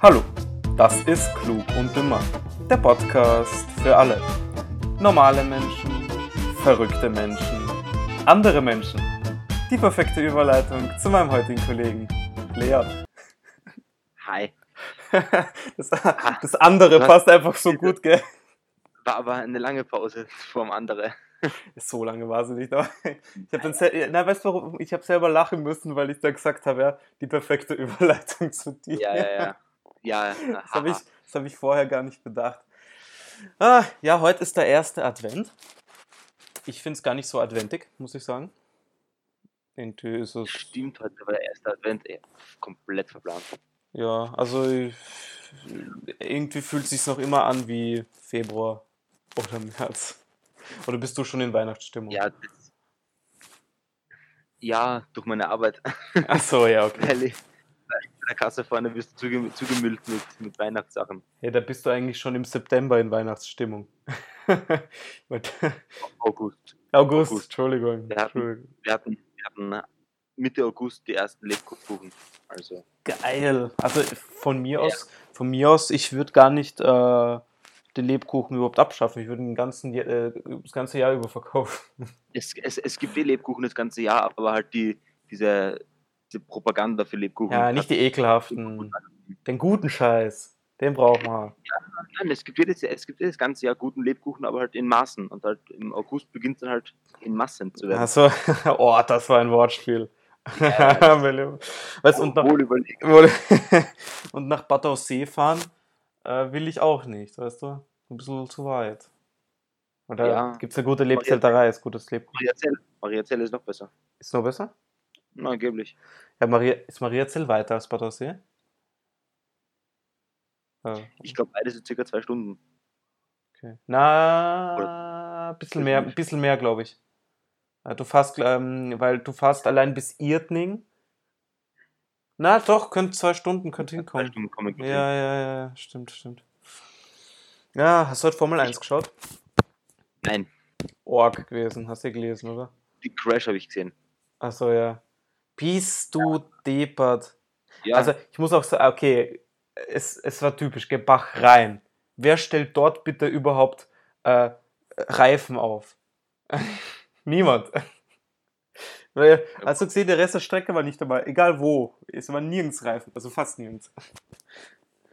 Hallo, das ist Klug und Dümmer, der Podcast für alle. Normale Menschen, verrückte Menschen, andere Menschen. Die perfekte Überleitung zu meinem heutigen Kollegen, Leon. Hi. Das, das andere Was? passt einfach so gut, gell? War aber eine lange Pause vorm andere. So lange war sie nicht, aber ich habe na, weißt du, warum? Ich habe selber lachen müssen, weil ich dann gesagt habe, ja, die perfekte Überleitung zu dir. Ja, ja, ja. Ja, Das habe ich, das hab ich vorher gar nicht bedacht. Ah, ja, heute ist der erste Advent. Ich finde es gar nicht so adventig, muss ich sagen. Irgendwie ist es, Stimmt, heute war der erste Advent, ey, komplett verplant. ja, also ich, irgendwie fühlt es sich noch immer an wie Februar oder März. Oder bist du schon in Weihnachtsstimmung? Ja, ja, durch meine Arbeit. Ach so, ja, okay. Der Kasse vorne wirst du zuge- zugemüllt mit, mit Weihnachtssachen. Hey, da bist du eigentlich schon im September in Weihnachtsstimmung. August. August, August. Entschuldigung. Wir hatten-. Wir hatten, wir hatten Mitte August die ersten Lebkuchen. Also, Geil. Also von mir aus, von mir aus, ich würde gar nicht äh, den Lebkuchen überhaupt abschaffen. Ich würde den ganzen, äh, das ganze Jahr über verkaufen. es, es, es gibt eh Lebkuchen das ganze Jahr, aber halt die, diese, diese Propaganda für Lebkuchen. Ja, nicht die ekelhaften. Den guten Scheiß. Den braucht man. Nein, es gibt, jedes, es gibt jedes ganze Jahr guten Lebkuchen, aber halt in Maßen. Und halt im August beginnt dann halt in Massen zu werden. Also, oh, das war ein Wortspiel. weißt, und, nach, Wohl und nach Bad Aussee fahren äh, will ich auch nicht, weißt du? Ein bisschen zu weit. Oder Ja. gibt es eine gute Lebzelterei, ist gutes Lebkuchen. Mariazell. Mariazell ist noch besser. Ist noch besser? Angeblich. Ja, Maria, ist Mariazell weiter als Bad Aussee? Ja, Ich glaube, beides sind circa zwei Stunden. okay. Na, ein bisschen mehr, ein bisschen mehr, glaube ich. Ja, Du fährst, ähm, weil du fährst allein bis Irtning. Na, doch, könnte zwei Stunden, könnte Zwei hinkommen. Stunden kommen Ja, ja, ja, stimmt, stimmt. Ja, hast du heute Formel 1 geschaut? hin. Nein, Org gewesen, hast du gelesen, oder? die Crash habe ich gesehen. Achso, ja. Bist du deppert. Ja, Also, ich muss auch sagen, okay, es, es war typisch, gell, Bach rein. Wer stellt dort bitte überhaupt äh, Reifen auf? Niemand. Du gesehen, der Rest der Strecke war nicht dabei, egal wo. Es war nirgends Reifen, also fast nirgends.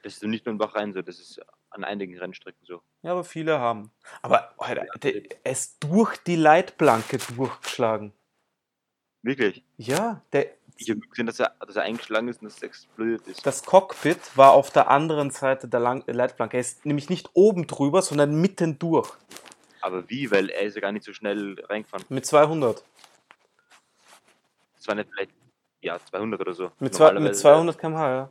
das ist nicht nur in Bachrhein so, das ist an einigen Rennstrecken so. Ja, aber viele haben. Aber Alter, er ist durch die Leitplanke durchgeschlagen. Wirklich. Ja, der, Ich habe gesehen, dass er, dass er eingeschlagen ist und dass es explodiert ist. das Cockpit war auf der anderen Seite der Lang Leitplanke. Er ist nämlich nicht oben drüber, sondern mitten durch. Aber wie? Weil er ist ja gar nicht so schnell reingefahren. Mit 200. Das war nicht vielleicht, ja, 200 oder so. Mit, zwei, mit Normalerweise- 200 km/h, ja.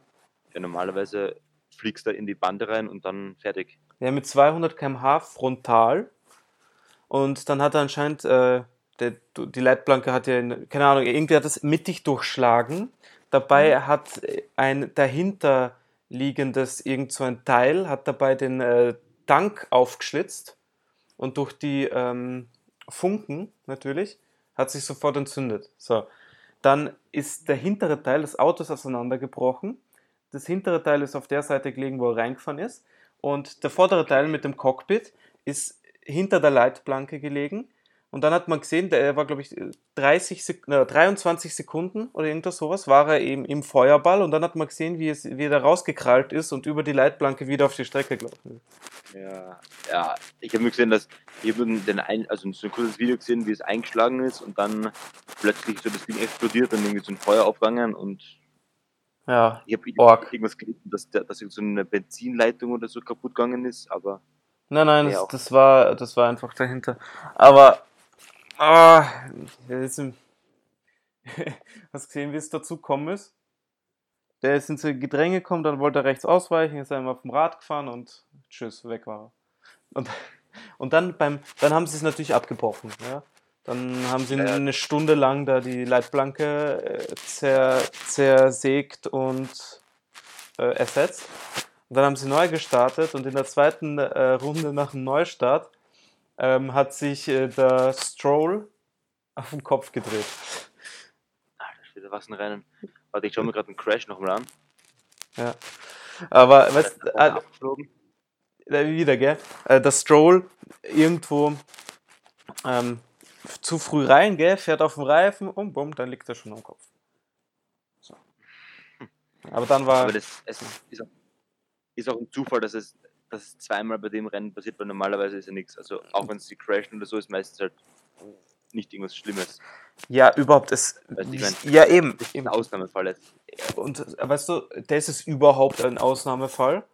Ja, normalerweise fliegst du in die Bande rein und dann fertig. Ja, mit 200 km/h frontal. Und dann hat er anscheinend, äh, der, die Leitplanke hat ja, in, keine Ahnung, irgendwie hat es mittig durchschlagen. Dabei hat ein dahinter liegendes, irgend so ein Teil, hat dabei den äh, Tank aufgeschlitzt. Und durch die ähm, Funken natürlich hat sich sofort entzündet. So, dann ist der hintere Teil des Autos auseinandergebrochen. Das hintere Teil ist auf der Seite gelegen, wo er reingefahren ist. Und der vordere Teil mit dem Cockpit ist hinter der Leitplanke gelegen. Und dann hat man gesehen, der war, glaube ich, 30 Sek äh, 23 Sekunden oder irgendwas sowas, war er eben im Feuerball. Und dann hat man gesehen, wie, es, wie er rausgekrallt ist und über die Leitplanke wieder auf die Strecke gelaufen ist. Ja, ja. Ich habe gesehen, dass ich habe nur den ein, also so ein kurzes Video gesehen, wie es eingeschlagen ist und dann plötzlich so das Ding explodiert und irgendwie so ein Feuer aufgegangen und Ja, ich habe irgendwas gelesen, dass, der, dass so eine Benzinleitung oder so kaputt gegangen ist, aber Nein, nein, das, das, war, das war einfach dahinter. Aber, ah, jetzt im- hast gesehen, wie es dazu gekommen ist? Der ist ins Gedränge gekommen, dann wollte er rechts ausweichen, ist einmal auf dem Rad gefahren und tschüss, weg war er. Und, und dann, beim, dann haben sie es natürlich abgebrochen. Ja? Dann haben sie eine Stunde lang da die Leitplanke äh, zer, zersägt und äh, ersetzt. Und dann haben sie neu gestartet und in der zweiten äh, Runde nach dem Neustart ähm, hat sich äh, der Stroll auf den Kopf gedreht. ah, da steht was ein Rennen. Warte, ich schaue mir gerade einen Crash nochmal an. Ja. Aber weißt, Dann äh, äh, wieder, gell? Äh, der Stroll irgendwo ähm, zu früh rein, gell? Fährt auf dem Reifen und bumm, dann liegt er schon am Kopf. So. Aber dann war. Aber das es ist, ist auch ein Zufall, dass es, dass es zweimal bei dem Rennen passiert, weil normalerweise ist ja nichts. Also auch wenn sie crashen oder so, ist meistens halt nicht irgendwas Schlimmes. Ja, überhaupt, es. Weißt du, ich mein, ja, eben. Das ist ein Ausnahmefall jetzt. Und äh, weißt du, das ist überhaupt ein Ausnahmefall.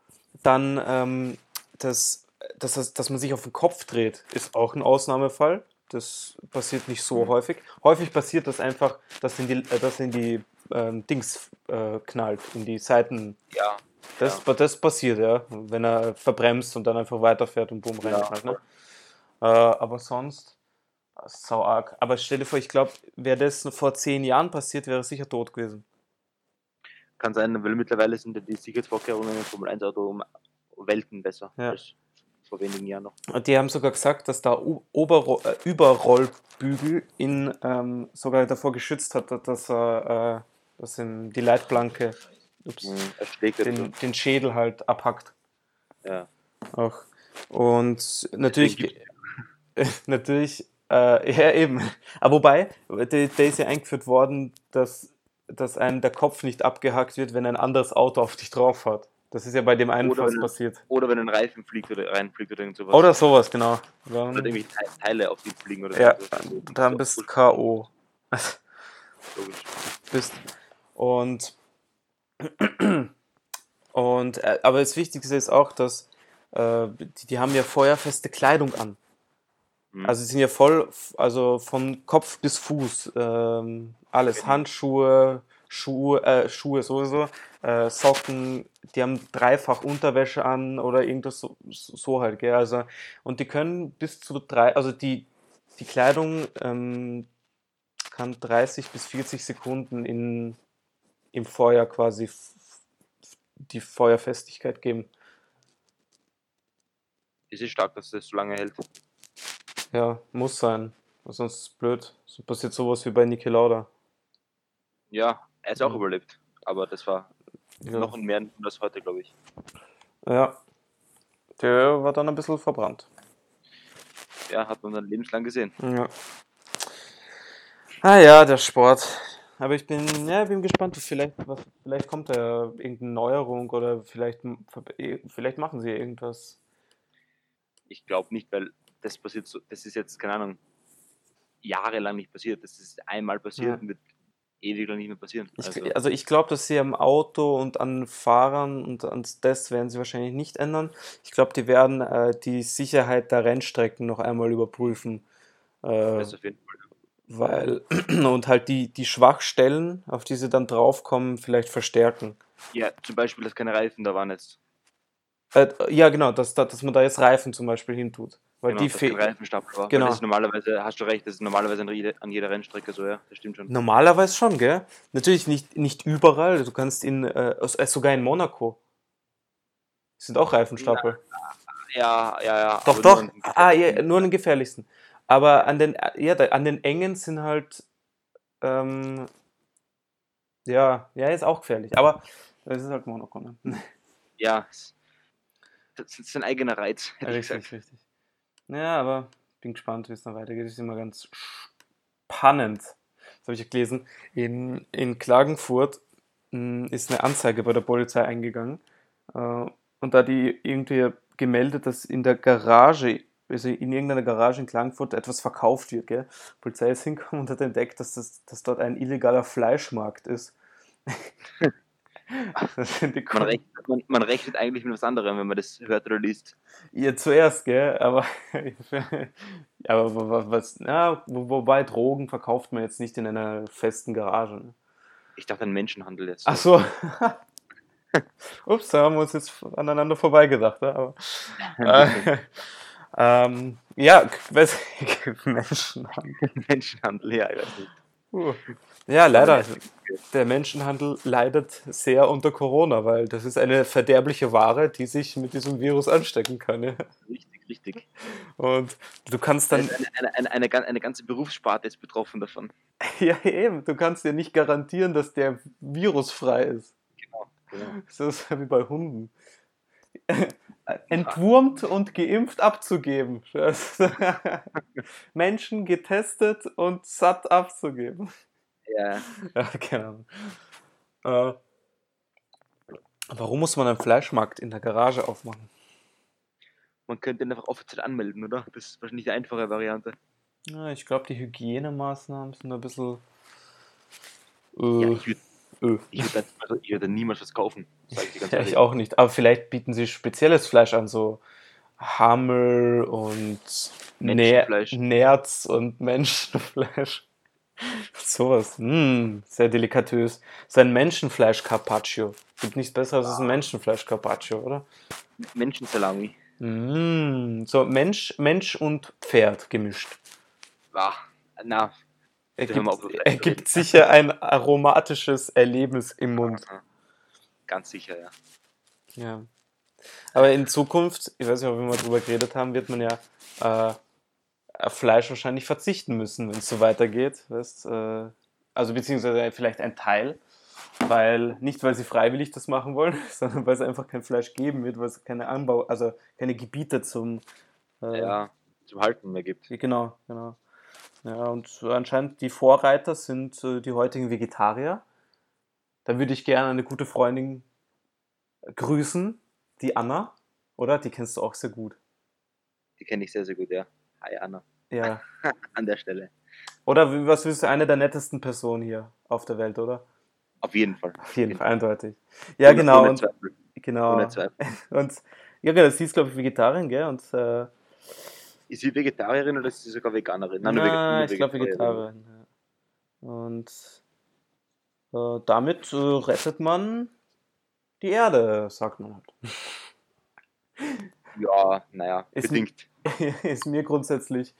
Dann, ähm, das, das, das, dass man sich auf den Kopf dreht, ist auch ein Ausnahmefall. Das passiert nicht so Mhm. häufig. Häufig passiert das einfach, dass in die, äh, dass in die ähm, Dings äh, knallt, in die Seiten. Ja. Das, das passiert, ja. Wenn er verbremst und dann einfach weiterfährt und bumm Ja. reinknallt. Ne? Äh, aber sonst, äh, sau arg. Aber stell dir vor, ich glaube, wäre das vor zehn Jahren passiert, wäre er sicher tot gewesen. Kann sein, weil mittlerweile sind ja die Sicherheitsvorkehrungen im Formel 1 Auto um Welten besser Ja. als vor wenigen Jahren noch. Und Die haben sogar gesagt, dass da Oberro äh, Überrollbügel ihn ähm, sogar davor geschützt hat, dass er äh, dass ihm die Leitplanke ups, oder den, den Schädel halt abhackt. Ja. Auch. Und natürlich, natürlich, äh, ja eben. Aber wobei, der, der ist ja eingeführt worden, dass, dass einem der Kopf nicht abgehackt wird, wenn ein anderes Auto auf dich drauf hat. Das ist ja bei dem einen Oder wenn- passiert. Oder wenn ein Reifen fliegt oder reinfliegt oder irgend sowas. Oder sowas, genau. Dann, Oder irgendwie Te- Teile auf die fliegen oder ja, so. dann bist du K.O. Logisch. bist. Und, und äh, aber das Wichtigste ist auch, dass äh, die, die haben ja feuerfeste Kleidung an. Mhm. Also sie sind ja voll, also von Kopf bis Fuß, ähm, alles, Okay. Handschuhe, Schuhe, äh, Schuhe sowieso, äh, Socken, die haben dreifach Unterwäsche an oder irgendwas so, so halt, gell, also und die können bis zu drei, also die, die Kleidung ähm, kann 30 bis 40 Sekunden in, im Feuer quasi die Feuerfestigkeit geben. Es ist stark, dass das so lange hält. Ja, muss sein. Sonst ist es blöd. So passiert sowas wie bei Niki Lauda. Ja, er ist auch Mhm. überlebt. Aber das war Ja. noch mehr als heute, glaube ich. ja. Der war dann ein bisschen verbrannt. Ja, hat man dann lebenslang gesehen. Ja. Ah ja, der Sport. Aber ich bin, ja, bin gespannt. Vielleicht, was, vielleicht kommt da irgendeine Neuerung oder vielleicht, vielleicht machen sie irgendwas. Ich glaube nicht, weil das passiert so, das ist jetzt, keine Ahnung, jahrelang nicht passiert. Das ist einmal passiert Ja. und wird ewig lang nicht mehr passieren. Ich, Also, also ich glaube, dass sie am Auto und an Fahrern und an das werden sie wahrscheinlich nicht ändern. Ich glaube, die werden äh, die Sicherheit der Rennstrecken noch einmal überprüfen. Äh, das auf jeden Fall. Weil und halt die, die Schwachstellen, auf die sie dann draufkommen, vielleicht verstärken. Ja, zum Beispiel, dass keine Reifen da waren jetzt. Äh, ja, genau, dass, da- dass man da jetzt Reifen zum Beispiel hintut. Weil Genau, die dass kein fe Reifenstapel war. Genau. Weil das ist normalerweise, hast du recht, das ist normalerweise an jeder, Rennstrecke so, ja. Das stimmt schon. normalerweise schon, gell? Natürlich nicht, nicht überall. Du kannst in, äh, äh, sogar in Monaco sind auch Reifenstapel. Ja, ja, ja. Doch, doch. Ah, ja, nur an den gefährlichsten. Aber an den, ja, an den engen sind halt, ähm, ja, ja, ist auch gefährlich. Aber das ist halt Monaco, ne? Ja, es- das ist ein eigener Reiz, hätte ich Richtig, gesagt. richtig. Ja, aber bin gespannt, wie es dann weitergeht. Das ist immer ganz spannend. Das habe ich ja gelesen. In, in Klagenfurt mh, ist eine Anzeige bei der Polizei eingegangen. Äh, und da die irgendwie gemeldet, dass in der Garage, also in irgendeiner Garage in Klagenfurt etwas verkauft wird. Gell? Die Polizei ist hingekommen und hat entdeckt, dass, das, dass dort ein illegaler Fleischmarkt ist. Man rechnet, man, man rechnet eigentlich mit was anderem, wenn man das hört oder liest. Ihr zuerst, gell? Aber, aber wa- wa- was, ja, wo- wobei Drogen verkauft man jetzt nicht in einer festen Garage. Ne? Ich dachte an Menschenhandel jetzt. Ach so. Ups, da haben wir uns jetzt aneinander vorbeigedacht. Ne? Aber, äh, ähm, ja, weiß, Menschenhandel. Menschenhandel, ja, ich weiß nicht. Uh. Ja, leider. Der Menschenhandel leidet sehr unter Corona, weil das ist eine verderbliche Ware, die sich mit diesem Virus anstecken kann. Ja? Richtig, richtig. Und du kannst dann. Eine, eine, eine, eine, gan- eine ganze Berufssparte ist betroffen davon. Ja, eben. Du kannst dir nicht garantieren, dass der virusfrei ist. Genau. Genau. Das ist wie bei Hunden. Entwurmt und geimpft abzugeben. Menschen getestet und satt abzugeben. Ja, Ja, keine Ahnung. Äh, warum muss man einen Fleischmarkt in der Garage aufmachen? man könnte ihn einfach offiziell anmelden, oder? Das ist wahrscheinlich die einfache Variante. Ja, ich glaube, die Hygienemaßnahmen sind ein bisschen. Ja, Äh, ich würde äh. würd, also würd niemals was kaufen. Sag ich dir ganz Ja, ich auch nicht. Aber vielleicht bieten sie spezielles Fleisch an, so Hammel und Ner Menschenfleisch. Nerz und Menschenfleisch. Sowas. Mm, sehr delikatös. So ein Menschenfleisch-Carpaccio. Gibt nichts Besseres als ein Menschenfleisch-Carpaccio, oder? Menschensalami. Mm, so Mensch, Mensch und Pferd gemischt. Ah, na, Ergibt, ergibt reden. sicher ein aromatisches Erlebnis im Mund. aha. Ganz sicher, ja. Ja. Aber in Zukunft, ich weiß nicht, ob wir mal drüber geredet haben, wird man ja äh, auf Fleisch wahrscheinlich verzichten müssen, wenn es so weitergeht. Weißt, äh, also beziehungsweise vielleicht ein Teil, weil nicht weil sie freiwillig das machen wollen, sondern weil es einfach kein Fleisch geben wird, weil es keine Anbau, also keine Gebiete zum äh, Ja, zum Halten mehr gibt. Genau, genau. Ja, und anscheinend die Vorreiter sind äh, die heutigen Vegetarier. Da würde ich gerne eine gute Freundin grüßen, die Anna, oder? Die kennst du auch sehr gut. Die kenne ich sehr, sehr gut, ja. Hi Anna. Ja. An der Stelle. Oder was willst du, eine der nettesten Personen hier auf der Welt, oder? Auf jeden Fall. Auf jeden Fall, eindeutig. Ja, Ohne- genau. Ohne Und, Zweifel. genau. Ohne Zweifel. Und ja, genau, sie ist, glaube ich, Vegetarierin, gell? Und äh, Ist sie Vegetarierin oder ist sie sogar Veganerin? nur Na, Vege- ich glaube Vegetarierin. Ja. Und äh, damit äh, rettet man die Erde, sagt man halt. Ja, naja, Ist bedingt. Ist mir grundsätzlich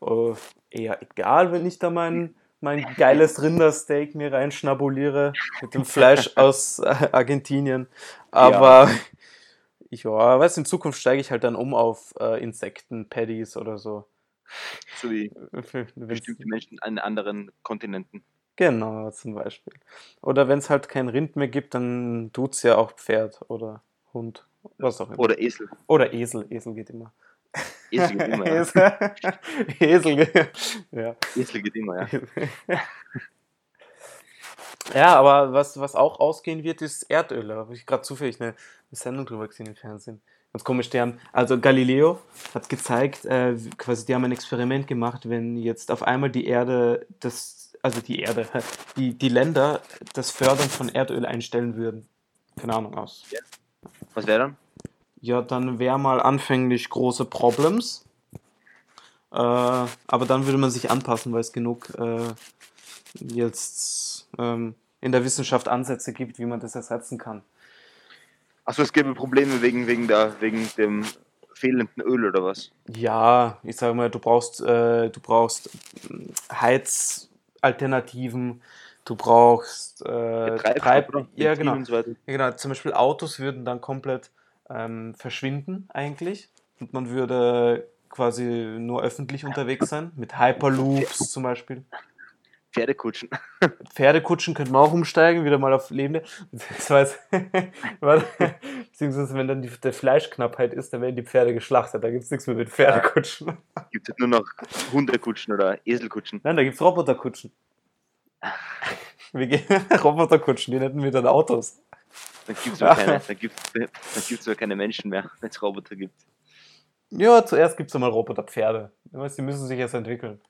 äh, eher egal, wenn ich da mein, mein geiles Rindersteak mir reinschnabuliere mit dem Fleisch aus äh, Argentinien. Aber ich ja, weiß, in Zukunft steige ich halt dann um auf äh, Insekten-Paddies oder so. So wie Wenn's- bestimmte Menschen an anderen Kontinenten. Genau, zum Beispiel. Oder wenn es halt kein Rind mehr gibt, dann tut's ja auch Pferd oder Hund, was auch immer. Oder Esel. Oder Esel, Esel geht immer. Esel geht immer, ja. Esel, Esel, geht- ja. Esel geht immer, ja. Ja, aber was, was auch ausgehen wird, ist Erdöl. Da habe ich gerade zufällig eine, eine Sendung drüber gesehen im Fernsehen. Ganz komisch, die haben, also Galileo hat gezeigt, äh, quasi, die haben ein Experiment gemacht, wenn jetzt auf einmal die Erde, das, also die Erde, die, die Länder das Fördern von Erdöl einstellen würden. Keine Ahnung aus. Was wäre dann? Ja, dann wäre mal anfänglich große Problems. Äh, aber dann würde man sich anpassen, weil es genug äh, jetzt ähm, in der Wissenschaft Ansätze gibt, wie man das ersetzen kann. Achso, es gäbe Probleme wegen, wegen, der, wegen dem fehlenden Öl oder was? Ja, ich sage mal, du brauchst, äh, du brauchst ähm, Heizalternativen, du brauchst äh, Treib ja, genau. So. Ja, genau. Zum Beispiel Autos würden dann komplett ähm, verschwinden eigentlich und man würde quasi nur öffentlich unterwegs sein, mit Hyperloops zum Beispiel. Pferdekutschen. Pferdekutschen könnte man auch umsteigen, wieder mal auf lebende. Warte, beziehungsweise wenn dann die, der Fleischknappheit ist, dann werden die Pferde geschlachtet. Da gibt es nichts mehr mit Pferdekutschen. Gibt es nur noch Hundekutschen oder Eselkutschen. Nein, da gibt es Roboterkutschen. Wir gehen Roboterkutschen, die nennen wir dann Autos. Dann gibt es keine, dann gibt's, dann gibt's aber keine Menschen mehr, wenn es Roboter gibt. Ja, zuerst gibt es einmal Roboterpferde. Du weißt, Die müssen sich erst entwickeln.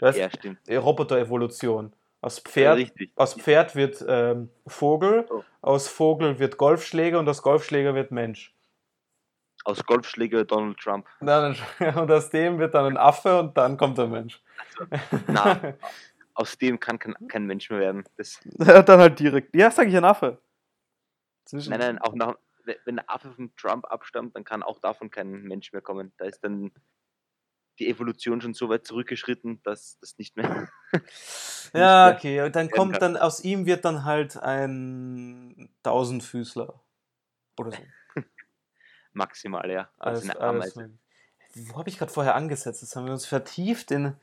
Du weißt, Ja, stimmt. Roboter-Evolution. Aus Pferd, richtig. aus Pferd wird ähm, Vogel, Oh. aus Vogel wird Golfschläger und aus Golfschläger wird Mensch. Aus Golfschläger Donald Trump. Und, aus dem wird dann ein Affe und dann kommt der Mensch. Na, aus dem kann kein, kein Mensch mehr werden. Das, dann halt direkt. Ja, sag ich ein Affe. Zwischen- nein, nein, auch nach, wenn der Affe von Trump abstammt, dann kann auch davon kein Mensch mehr kommen. Da ist dann die Evolution schon so weit zurückgeschritten, dass das nicht mehr. Ja, okay. Und dann kommt dann, aus ihm wird dann halt ein Tausendfüßler. Oder so. Maximal, ja. Also Alles, eine Ameise. Wo habe ich gerade vorher angesetzt? Das haben wir uns vertieft in,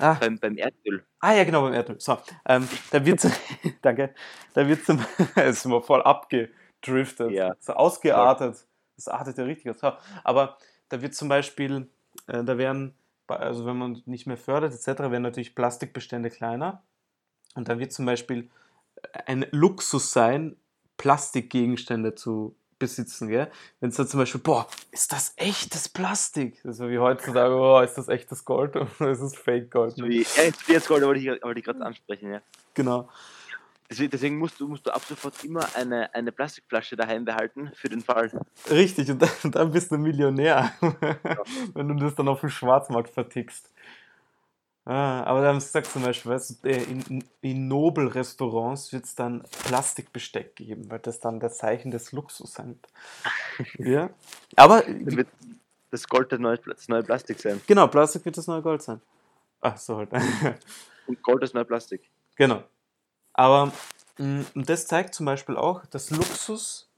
Ah, beim, beim Erdöl. ah ja, genau, beim Erdöl. So, ähm, da wird, danke, da wird zum, es ist immer voll abgedriftet, Ja. so ausgeartet. Das artet ja richtig aus. Aber da wird zum Beispiel, äh, da werden, also wenn man nicht mehr fördert etc., werden natürlich Plastikbestände kleiner. Und dann wird zum Beispiel ein Luxus sein, Plastikgegenstände zu besitzen, gell? Wenn es da zum Beispiel, boah, ist das echtes Plastik? So wie heutzutage, oh, ist das echtes Gold oder ist es Fake Gold? Wie, ja, jetzt, jetzt Gold, wollte ich, wollte ich gerade ansprechen, ja. Genau. Deswegen, musst du, musst du ab sofort immer eine, eine Plastikflasche daheim behalten für den Fall. Richtig, und dann, dann bist du Millionär, wenn du das dann auf dem Schwarzmarkt vertickst. Ah, aber da haben sie gesagt zum Beispiel, weißt du, äh, in, in Nobel-Restaurants wird es dann Plastikbesteck geben, weil das dann das Zeichen des Luxus sein wird. ja. Aber, Dann wird das Gold das neue, das neue Plastik sein. genau, Plastik wird das neue Gold sein. Ach so halt. Und Gold das neue Plastik. Genau. Aber mh, und das zeigt zum Beispiel auch, dass Luxus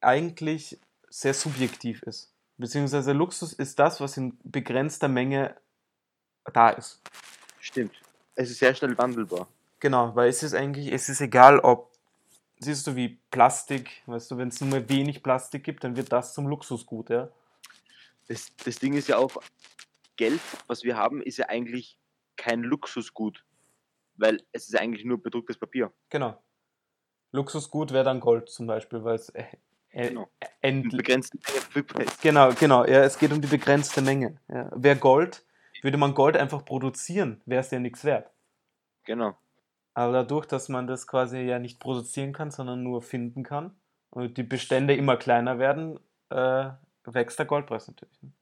eigentlich sehr subjektiv ist. Beziehungsweise Luxus ist das, was in begrenzter Menge da ist. Stimmt. Es ist sehr schnell wandelbar. Genau, weil es ist eigentlich, es ist egal, ob, siehst du, wie Plastik, weißt du, wenn es nur wenig Plastik gibt, dann wird das zum Luxusgut, ja. Das, das Ding ist ja auch, Geld, was wir haben, ist ja eigentlich kein Luxusgut. Weil es ist eigentlich nur bedrucktes Papier. Genau. Luxusgut wäre dann Gold zum Beispiel, weil es äh, äh, Genau. end, Und begrenzt verfügbar ist. Genau, genau. Ja, es geht um die begrenzte Menge. Ja. Wäre Gold, würde man Gold einfach produzieren, wäre es ja nichts wert. Genau. Aber dadurch, dass man das quasi ja nicht produzieren kann, sondern nur finden kann und die Bestände immer kleiner werden, äh, wächst der Goldpreis natürlich. ne?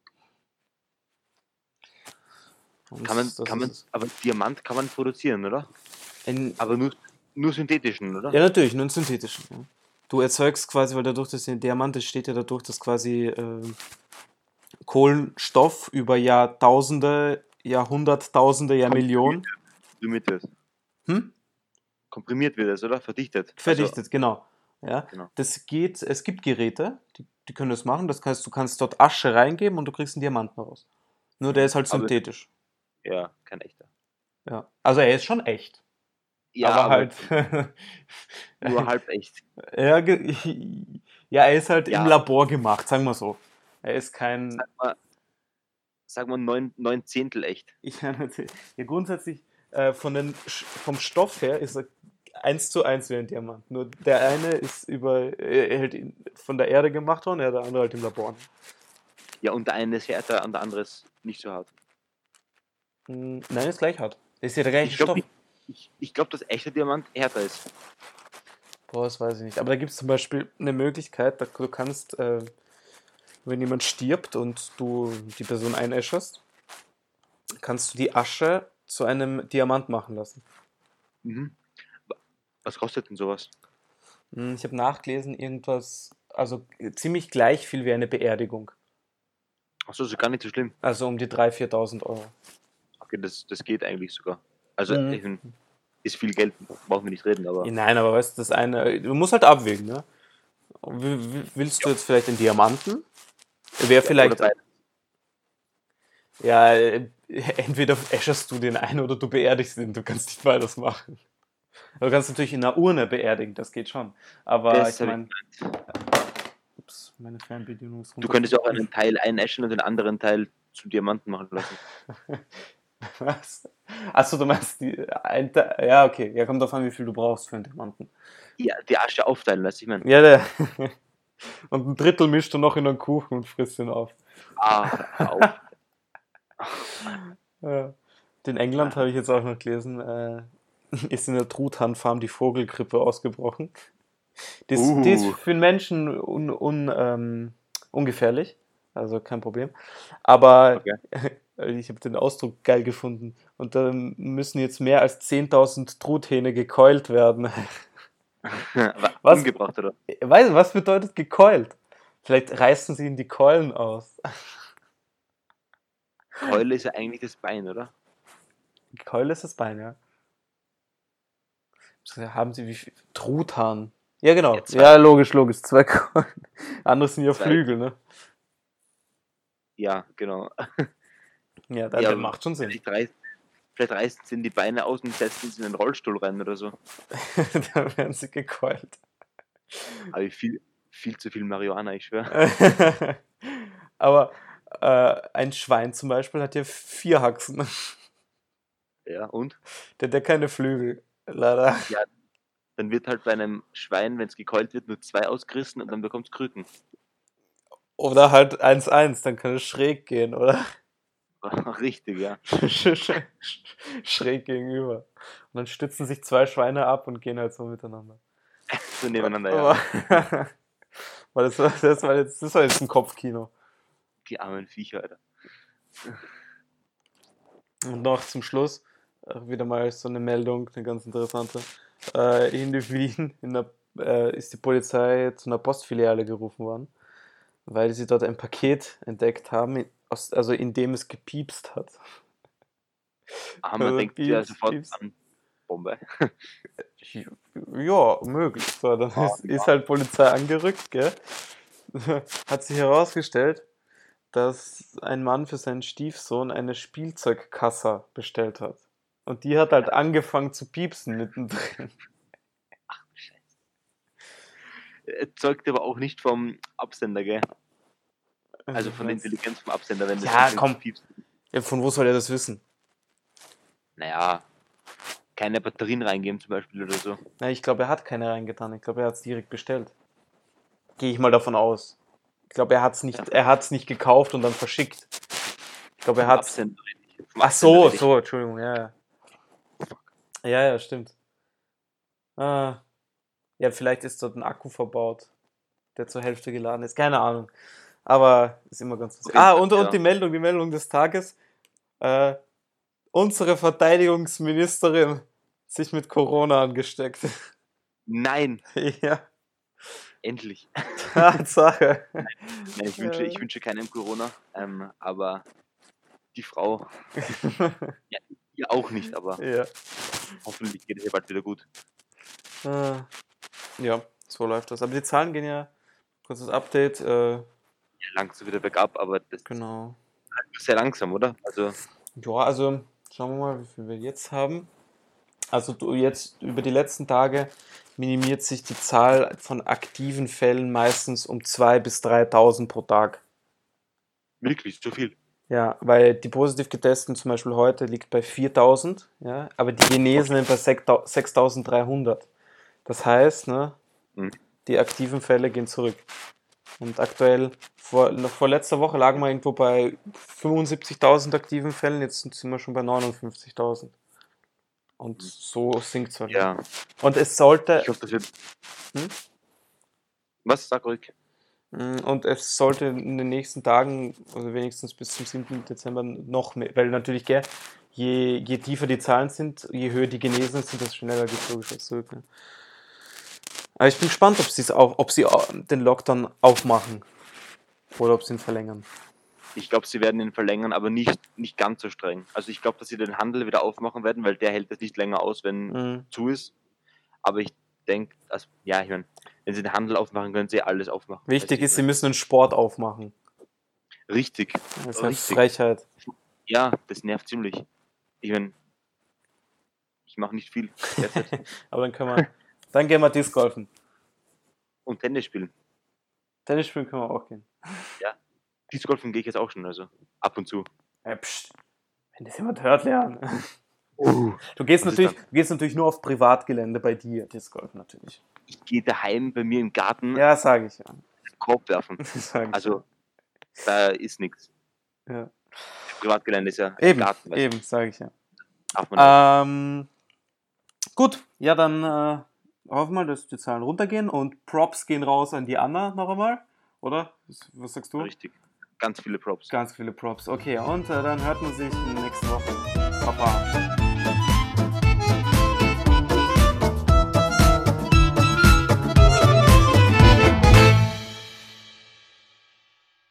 Und Kann man, kann man, aber Diamant kann man produzieren, oder? Ein, Aber nur, nur synthetischen, oder? ja, natürlich, nur einen synthetischen. Ja. Du erzeugst quasi, weil dadurch, dass ein Diamant steht ja dadurch, dass quasi äh, Kohlenstoff über Jahrtausende, Jahrhunderttausende, Jahrmillionen Komprimiert wird. hm? Komprimiert wird es, oder? Verdichtet. verdichtet, genau. Ja, Genau. das geht, es gibt Geräte, die, die können das machen. Das heißt, du kannst dort Asche reingeben und du kriegst einen Diamanten raus. Nur der ist halt Aber- synthetisch. Also, ja, kein echter. Ja. Also er ist schon echt. Ja, aber aber halt. nur halb echt. ja, ja, er ist halt Ja. im Labor gemacht, sagen wir so. Er ist kein. Sag mal, sag mal neun, neun Zehntel echt. Ja, natürlich. Ja, grundsätzlich äh, von den, vom Stoff her ist er eins zu eins wie ein Diamant. Nur der eine ist über, äh, halt von der Erde gemacht worden, ja, der andere halt im Labor. Ja, und der eine ist härter, und der andere ist nicht so hart. Nein, ist gleich hart. Das ist ja der gleiche Ich glaube, Stoff. ich, ich glaub, dass echter Diamant härter ist. Boah, das weiß ich nicht. Aber da gibt es zum Beispiel eine Möglichkeit, da du kannst, äh, wenn jemand stirbt und du die Person einäscherst, kannst du die Asche zu einem Diamant machen lassen. Mhm. Wa- Was kostet denn sowas? Hm, Ich habe nachgelesen, irgendwas, also ziemlich gleich viel wie eine Beerdigung. Achso, ist gar nicht so schlimm. Also um die 3.000, 4.000 Euro. Das, das geht eigentlich sogar. Also, Mhm. ist viel Geld, brauchen wir nicht reden, aber Nein, aber weißt du, das eine, du musst halt abwägen, ne? Willst du jetzt vielleicht den Diamanten? Wäre vielleicht, ja, äh, entweder äscherst du den ein oder du beerdigst ihn, du kannst nicht beides machen. Du kannst natürlich in einer Urne beerdigen, das geht schon. Aber Das ich meine, ups, meine Fernbedienung ist Du könntest auch einen Teil einäschen und den anderen Teil zu Diamanten machen lassen. Was? Achso, du meinst die, ein, ja, okay, ja, kommt drauf an, wie viel du brauchst für einen Diamanten. Ja, die Asche aufteilen lassen. Ich meine, Ja, der. Und ein Drittel mischst du noch in einen Kuchen und frisst ihn auf. ah, auf. Ja. In England habe ich jetzt auch noch gelesen, äh, ist in der Truthahnfarm die Vogelgrippe ausgebrochen. Die ist, die ist Uh. für den Menschen un, un, ähm, ungefährlich, also kein Problem. Aber ich habe den Ausdruck geil gefunden. Und da müssen jetzt mehr als 10.000 Truthähne gekeult werden. Was? Umgebracht, oder? Weißt du, was bedeutet gekeult? Vielleicht reißen sie ihnen die Keulen aus. Keule ist ja eigentlich das Bein, oder? Keule ist das Bein, ja. Haben sie wie viel? Truthahn. Ja, genau. Ja. Ja, logisch, logisch. Zwei Keulen. Andere sind ja Zwei. Flügel, ne? Ja, genau. Ja, das Ja, macht schon Sinn. Vielleicht, reiß, Vielleicht reißen sie die Beine aus und setzen sie in den Rollstuhl rein oder so. da werden sie gekeult. Aber viel, viel zu viel Marihuana, ich schwöre. Aber äh, ein Schwein zum Beispiel hat ja vier Haxen. Ja, und? Der hat ja keine Flügel, leider. Ja, dann wird halt bei einem Schwein, wenn es gekeult wird, nur zwei ausgerissen und dann bekommt es Krücken. Oder halt 1-1, dann kann es schräg gehen, oder? Richtig, ja. schräg gegenüber. Und dann stützen sich zwei Schweine ab und gehen halt so miteinander. so nebeneinander, ja. Weil das, war, das, war jetzt, das war jetzt ein Kopfkino. Die armen Viecher, Alter. Und noch zum Schluss äh, wieder mal so eine Meldung, eine ganz interessante. Äh, in Wien in der, äh, ist die Polizei zu einer Postfiliale gerufen worden, weil sie dort ein Paket entdeckt haben, aus, also in dem es gepiepst hat. Ah, man Also denkt ja Pieps, sofort Pieps. an Bombe. Ja, möglich. So, dann Ah, ist, ist halt Polizei angerückt, gell? Hat sich herausgestellt, dass ein Mann für seinen Stiefsohn eine Spielzeugkassa bestellt hat. Und die hat halt angefangen zu piepsen mittendrin. Äh, Zeugt aber auch nicht vom Absender, gell? Also von der? Intelligenz vom Absender, wenn das Ja, anfängt zu komm. piepsen. Ja, von wo soll er das wissen? Naja, keine Batterien reingeben zum Beispiel oder so. Na, ich glaube, er hat keine reingetan. Ich glaube, er hat es direkt bestellt. Gehe ich mal davon aus. Ich glaube, er hat es nicht, er hat's nicht gekauft und dann verschickt. Ich glaube, er hat. Vom Ach so, so, Entschuldigung, ja, ja. Ja, ja, stimmt. Ah, ja, vielleicht ist dort ein Akku verbaut, der zur Hälfte geladen ist. Keine Ahnung. Aber ist immer ganz lustig. Ah, und, ja. und die Meldung, die Meldung des Tages. Äh, unsere Verteidigungsministerin sich mit Corona angesteckt. Nein, ja, endlich. Tatsache. Nein, ich, wünsche, ich Äh. wünsche keinem Corona, ähm, aber die Frau, ja auch nicht, aber ja. hoffentlich geht es ihr bald wieder gut. Äh, ja, so läuft das. Aber die Zahlen gehen ja, kurzes Update, äh, Ja, langsam wieder bergab, aber das genau. ist sehr langsam, oder? Also, Ja, also schauen wir mal, wie viel wir jetzt haben. Also du, jetzt über die letzten Tage minimiert sich die Zahl von aktiven Fällen meistens um 2.000 bis 3.000 pro Tag. wirklich zu viel. Ja, weil die positiv getesteten zum Beispiel heute liegt bei 4.000, ja, aber die Genesenen bei 6.300. Das heißt, ne, Mhm. die aktiven Fälle gehen zurück. Und aktuell, vor, noch vor letzter Woche lagen wir irgendwo bei 75.000 aktiven Fällen, jetzt sind wir schon bei 59.000. Und so sinkt es halt. Ja, Und es sollte, ich hoffe, das wird. Hm? Was? Sag ruhig. Mm, Und es sollte in den nächsten Tagen, also wenigstens bis zum 7. Dezember, noch mehr, weil natürlich, gell, je, je tiefer die Zahlen sind, je höher die Genesen sind, desto schneller geht es logisch zurück. Ne? Aber ich bin gespannt, ob, sie's auch, ob sie den Lockdown aufmachen oder ob sie ihn verlängern. Ich glaube, sie werden ihn verlängern, aber nicht, nicht ganz so streng. Also ich glaube, dass sie den Handel wieder aufmachen werden, weil der hält das nicht länger aus, wenn Mhm. zu ist. Aber ich denke, also, ja, ich meine, wenn sie den Handel aufmachen, können sie alles aufmachen. Wichtig ist, sie müssen einen Sport aufmachen. Richtig. Das ist eine Richtig. Frechheit. Ja, das nervt ziemlich. Ich meine, ich mache nicht viel. Aber dann können wir, dann gehen wir Disc golfen. Und Tennis spielen. Tennis spielen können wir auch gehen. Discgolfen gehe ich jetzt auch schon, also ab und zu. Ja, pst. Wenn das jemand hört, lernen. Oh. Du gehst, natürlich, du gehst natürlich nur auf Privatgelände bei dir, Disc Golf natürlich. Ich gehe daheim bei mir im Garten Ja, sage ich ja. Korb werfen. Ich Also, da ist nichts. ja. Privatgelände ist ja Eben, Garten, eben, sage ich ja. Ähm, gut, ja, dann äh, hoffen wir, dass die Zahlen runtergehen und Props gehen raus an die Anna noch einmal, oder? Was, was sagst du? Richtig. Ganz viele Props. Ganz viele Props. Okay, und äh, dann hört man sich nächste Woche. Papa.